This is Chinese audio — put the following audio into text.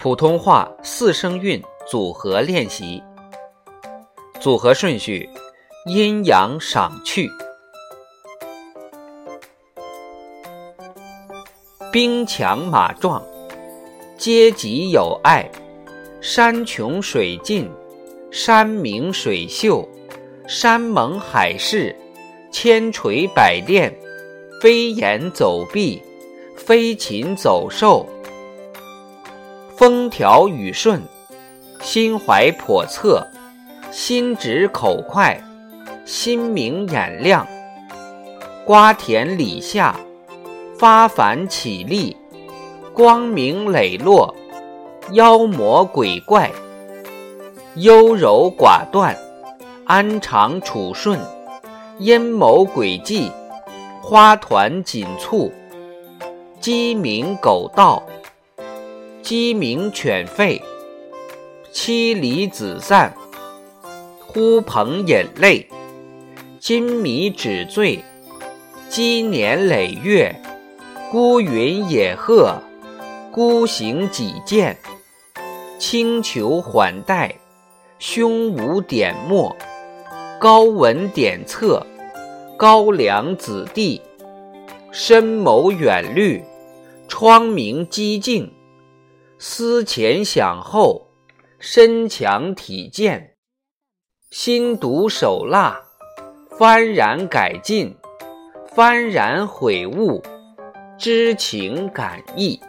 普通话四声韵组合练习，组合顺序：阴阳赏去。兵强马壮，阶级有爱，山穷水尽，山明水秀，山盟海誓，千锤百炼，飞檐走壁，飞禽走兽。风调雨顺，心怀叵测，心直口快，心明眼亮，瓜田李下，发凡起立，光明磊落，妖魔鬼怪，优柔寡断，安常处顺，阴谋诡计，花团锦簇，鸡鸣狗盗。鸡鸣犬吠，妻离子散，呼朋引类，金迷纸醉，积年累月，孤云野鹤，孤行己见，轻裘缓带，胸无点墨，高文点策，高粱子弟，深谋远虑，窗明几净。思前想后，身强体健，心毒手辣，幡然改进，幡然悔悟，知情感意。